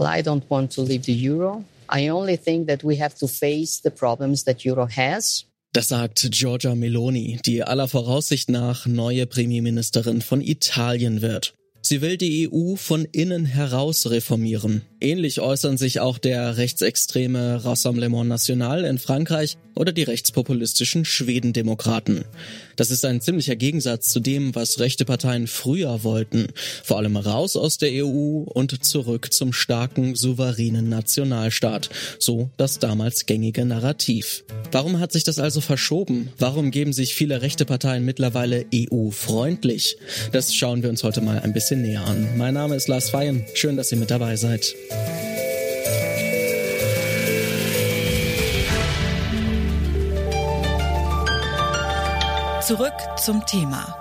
Well, I don't want to leave the euro. I only think that we have to face the problems that euro has. Das sagt Giorgia Meloni, die aller Voraussicht nach neue Premierministerin von Italien wird. Sie will die EU von innen heraus reformieren. Ähnlich äußern sich auch der rechtsextreme Rassemblement National in Frankreich oder die rechtspopulistischen Schwedendemokraten. Das ist ein ziemlicher Gegensatz zu dem, was rechte Parteien früher wollten. Vor allem raus aus der EU und zurück zum starken, souveränen Nationalstaat. So das damals gängige Narrativ. Warum hat sich das also verschoben? Warum geben sich viele rechte Parteien mittlerweile EU-freundlich? Das schauen wir uns heute mal ein bisschen näher an. Mein Name ist Lars Feyen. Schön, dass ihr mit dabei seid. Zurück zum Thema.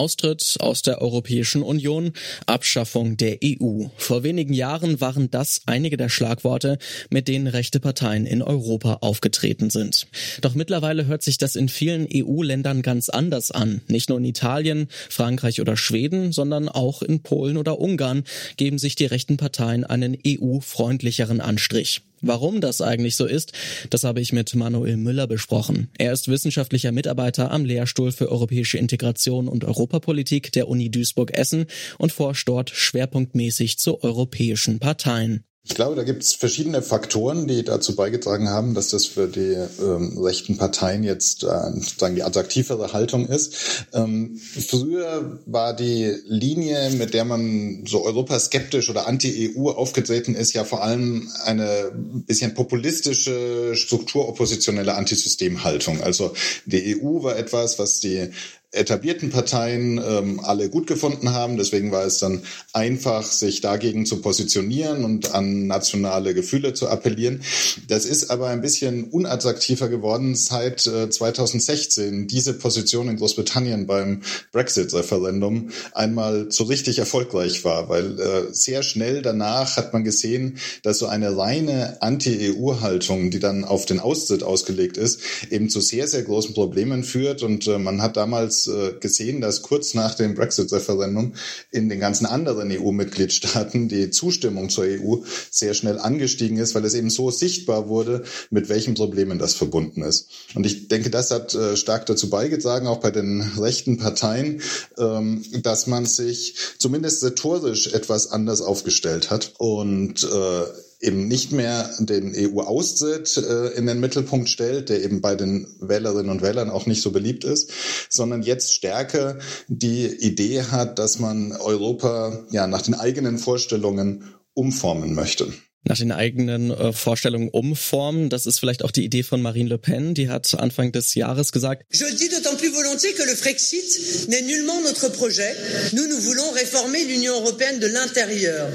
Austritt aus der Europäischen Union, Abschaffung der EU. Vor wenigen Jahren waren das einige der Schlagworte, mit denen rechte Parteien in Europa aufgetreten sind. Doch mittlerweile hört sich das in vielen EU-Ländern ganz anders an. Nicht nur in Italien, Frankreich oder Schweden, sondern auch in Polen oder Ungarn geben sich die rechten Parteien einen EU-freundlicheren Anstrich. Warum das eigentlich so ist, das habe ich mit Manuel Müller besprochen. Er ist wissenschaftlicher Mitarbeiter am Lehrstuhl für europäische Integration und Europapolitik der Uni Duisburg-Essen und forscht dort schwerpunktmäßig zu europäischen Parteien. Ich glaube, da gibt es verschiedene Faktoren, die dazu beigetragen haben, dass das für die ähm, rechten Parteien jetzt äh, sozusagen die attraktivere Haltung ist. Ähm, früher war die Linie, mit der man so europaskeptisch oder anti-EU aufgetreten ist, ja vor allem eine bisschen populistische, strukturoppositionelle Antisystemhaltung. Also die EU war etwas, was die etablierten Parteien ähm, alle gut gefunden haben. Deswegen war es dann einfach, sich dagegen zu positionieren und an nationale Gefühle zu appellieren. Das ist aber ein bisschen unattraktiver geworden seit äh, 2016. Diese Position in Großbritannien beim Brexit-Referendum einmal so richtig erfolgreich war, weil äh, sehr schnell danach hat man gesehen, dass so eine reine Anti-EU-Haltung, die dann auf den Austritt ausgelegt ist, eben zu sehr, sehr großen Problemen führt. Und äh, man hat damals äh, gesehen, dass kurz nach dem Brexit-Referendum in den ganzen anderen EU-Mitgliedstaaten die Zustimmung zur EU sehr schnell angestiegen ist, weil es eben so sichtbar wurde, mit welchen Problemen das verbunden ist. Und ich denke, das hat äh, stark dazu beigetragen, auch bei den rechten Parteien, ähm, dass man sich zumindest rhetorisch etwas anders aufgestellt hat und äh, eben nicht mehr den EU-Austritt äh, in den Mittelpunkt stellt, der eben bei den Wählerinnen und Wählern auch nicht so beliebt ist, sondern jetzt stärker die Idee hat, dass man Europa ja nach den eigenen Vorstellungen umformen möchte nach den eigenen äh, Vorstellungen umformen. Das ist vielleicht auch die Idee von Marine Le Pen. Die hat Anfang des Jahres gesagt, Je dis d'autant plus volontiers que le Frexit n'est nullement notre projet. Nous, nous voulons réformer l'Union européenne de l'intérieur.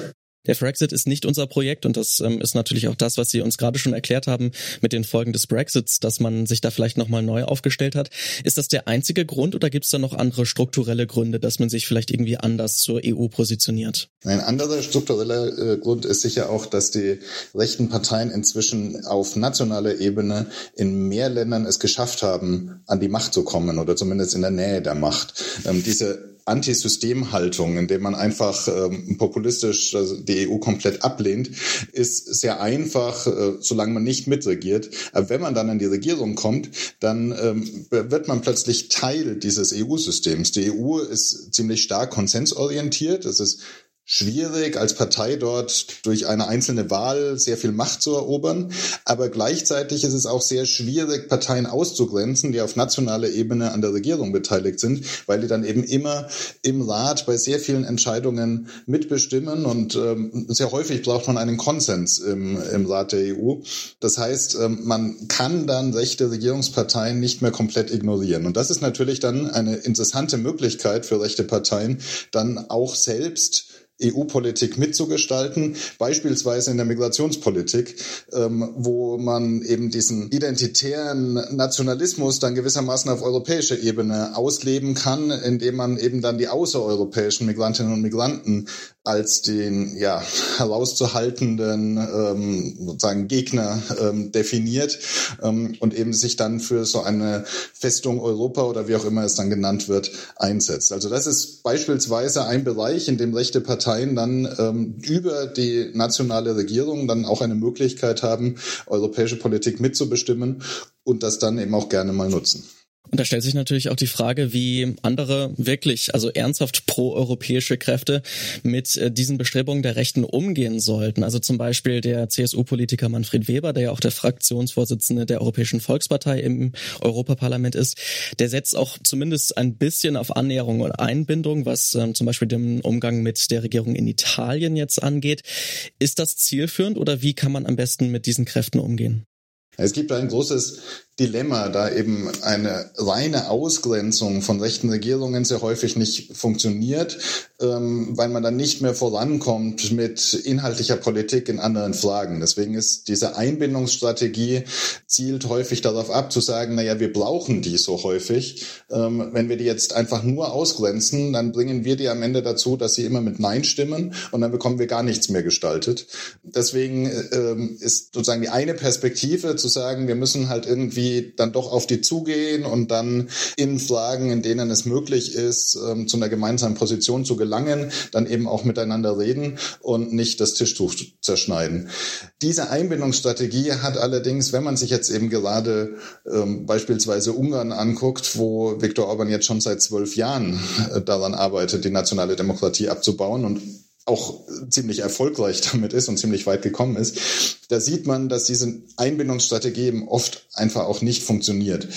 Der Brexit ist nicht unser Projekt und das ähm, ist natürlich auch das, was Sie uns gerade schon erklärt haben mit den Folgen des Brexits, dass man sich da vielleicht nochmal neu aufgestellt hat. Ist das der einzige Grund oder gibt es da noch andere strukturelle Gründe, dass man sich vielleicht irgendwie anders zur EU positioniert? Ein anderer struktureller äh, Grund ist sicher auch, dass die rechten Parteien inzwischen auf nationaler Ebene in mehr Ländern es geschafft haben, an die Macht zu kommen oder zumindest in der Nähe der Macht. Ähm, diese Antisystemhaltung, indem man einfach ähm, populistisch also die EU komplett ablehnt, ist sehr einfach, äh, solange man nicht mitregiert. Aber wenn man dann an die Regierung kommt, dann ähm, wird man plötzlich Teil dieses EU-Systems. Die EU ist ziemlich stark konsensorientiert. Es ist schwierig, als Partei dort durch eine einzelne Wahl sehr viel Macht zu erobern. Aber gleichzeitig ist es auch sehr schwierig, Parteien auszugrenzen, die auf nationaler Ebene an der Regierung beteiligt sind, weil die dann eben immer im Rat bei sehr vielen Entscheidungen mitbestimmen und ähm, sehr häufig braucht man einen Konsens im, im Rat der EU. Das heißt, ähm, man kann dann rechte Regierungsparteien nicht mehr komplett ignorieren. Und das ist natürlich dann eine interessante Möglichkeit für rechte Parteien, dann auch selbst EU-Politik mitzugestalten, beispielsweise in der Migrationspolitik, ähm, wo man eben diesen identitären Nationalismus dann gewissermaßen auf europäischer Ebene ausleben kann, indem man eben dann die außereuropäischen Migrantinnen und Migranten als den ja herauszuhaltenden ähm, sozusagen Gegner ähm, definiert ähm, und eben sich dann für so eine Festung Europa oder wie auch immer es dann genannt wird einsetzt. Also das ist beispielsweise ein Bereich, in dem rechte Parteien dann ähm, über die nationale Regierung dann auch eine Möglichkeit haben, europäische Politik mitzubestimmen und das dann eben auch gerne mal nutzen. Und da stellt sich natürlich auch die Frage, wie andere wirklich, also ernsthaft proeuropäische Kräfte mit äh, diesen Bestrebungen der Rechten umgehen sollten. Also zum Beispiel der CSU-Politiker Manfred Weber, der ja auch der Fraktionsvorsitzende der Europäischen Volkspartei im Europaparlament ist, der setzt auch zumindest ein bisschen auf Annäherung und Einbindung, was ähm, zum Beispiel den Umgang mit der Regierung in Italien jetzt angeht. Ist das zielführend oder wie kann man am besten mit diesen Kräften umgehen? Es gibt ein großes Dilemma, da eben eine reine Ausgrenzung von rechten Regierungen sehr häufig nicht funktioniert, ähm, weil man dann nicht mehr vorankommt mit inhaltlicher Politik in anderen Fragen. Deswegen ist diese Einbindungsstrategie zielt häufig darauf ab, zu sagen, naja, wir brauchen die so häufig. Ähm, wenn wir die jetzt einfach nur ausgrenzen, dann bringen wir die am Ende dazu, dass sie immer mit Nein stimmen und dann bekommen wir gar nichts mehr gestaltet. Deswegen ähm, ist sozusagen die eine Perspektive zu sagen, wir müssen halt irgendwie die dann doch auf die zugehen und dann in Fragen, in denen es möglich ist, ähm, zu einer gemeinsamen Position zu gelangen, dann eben auch miteinander reden und nicht das Tischtuch zerschneiden. Diese Einbindungsstrategie hat allerdings, wenn man sich jetzt eben gerade ähm, beispielsweise Ungarn anguckt, wo Viktor Orban jetzt schon seit zwölf Jahren äh, daran arbeitet, die nationale Demokratie abzubauen und auch ziemlich erfolgreich damit ist und ziemlich weit gekommen ist, da sieht man, dass diese Einbindungsstrategie eben oft einfach auch nicht funktioniert,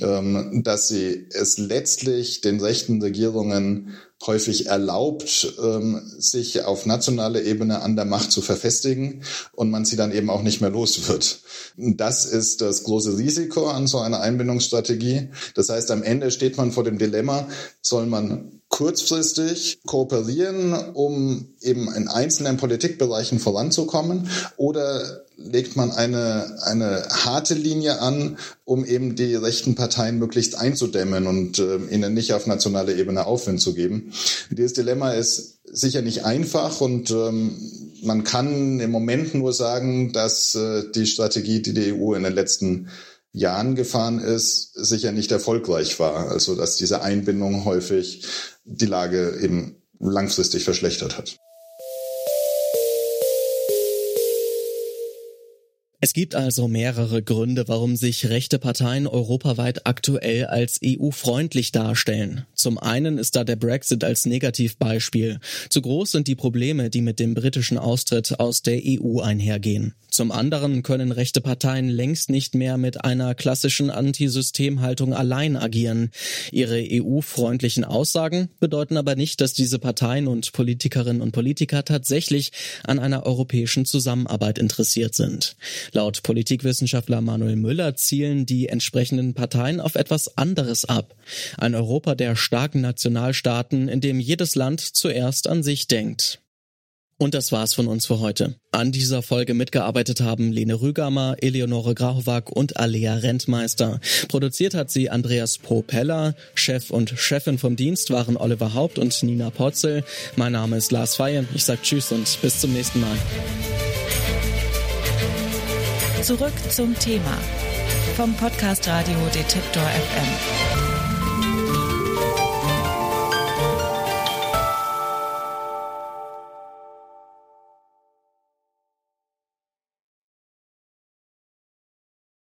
ähm, dass sie es letztlich den rechten Regierungen häufig erlaubt, ähm, sich auf nationaler Ebene an der Macht zu verfestigen und man sie dann eben auch nicht mehr los wird. Das ist das große Risiko an so einer Einbindungsstrategie. Das heißt, am Ende steht man vor dem Dilemma, soll man kurzfristig kooperieren, um eben in einzelnen Politikbereichen voranzukommen? Oder legt man eine, eine harte Linie an, um eben die rechten Parteien möglichst einzudämmen und äh, ihnen nicht auf nationaler Ebene Aufwind zu geben? Dieses Dilemma ist sicher nicht einfach und ähm, man kann im Moment nur sagen, dass äh, die Strategie, die die EU in den letzten Jahren gefahren ist, sicher nicht erfolgreich war. Also dass diese Einbindung häufig die Lage eben langfristig verschlechtert hat. Es gibt also mehrere Gründe, warum sich rechte Parteien europaweit aktuell als EU-freundlich darstellen. Zum einen ist da der Brexit als Negativbeispiel. Zu groß sind die Probleme, die mit dem britischen Austritt aus der EU einhergehen. Zum anderen können rechte Parteien längst nicht mehr mit einer klassischen Antisystemhaltung allein agieren. Ihre EU-freundlichen Aussagen bedeuten aber nicht, dass diese Parteien und Politikerinnen und Politiker tatsächlich an einer europäischen Zusammenarbeit interessiert sind. Laut Politikwissenschaftler Manuel Müller zielen die entsprechenden Parteien auf etwas anderes ab. Ein Europa der starken Nationalstaaten, in dem jedes Land zuerst an sich denkt. Und das war's von uns für heute. An dieser Folge mitgearbeitet haben Lene Rügamer, Eleonore Grauwag und Alea Rentmeister. Produziert hat sie Andreas Propeller. Chef und Chefin vom Dienst waren Oliver Haupt und Nina Potzel. Mein Name ist Lars Feier. Ich sag Tschüss und bis zum nächsten Mal. Zurück zum Thema vom Podcast Radio Detektor FM.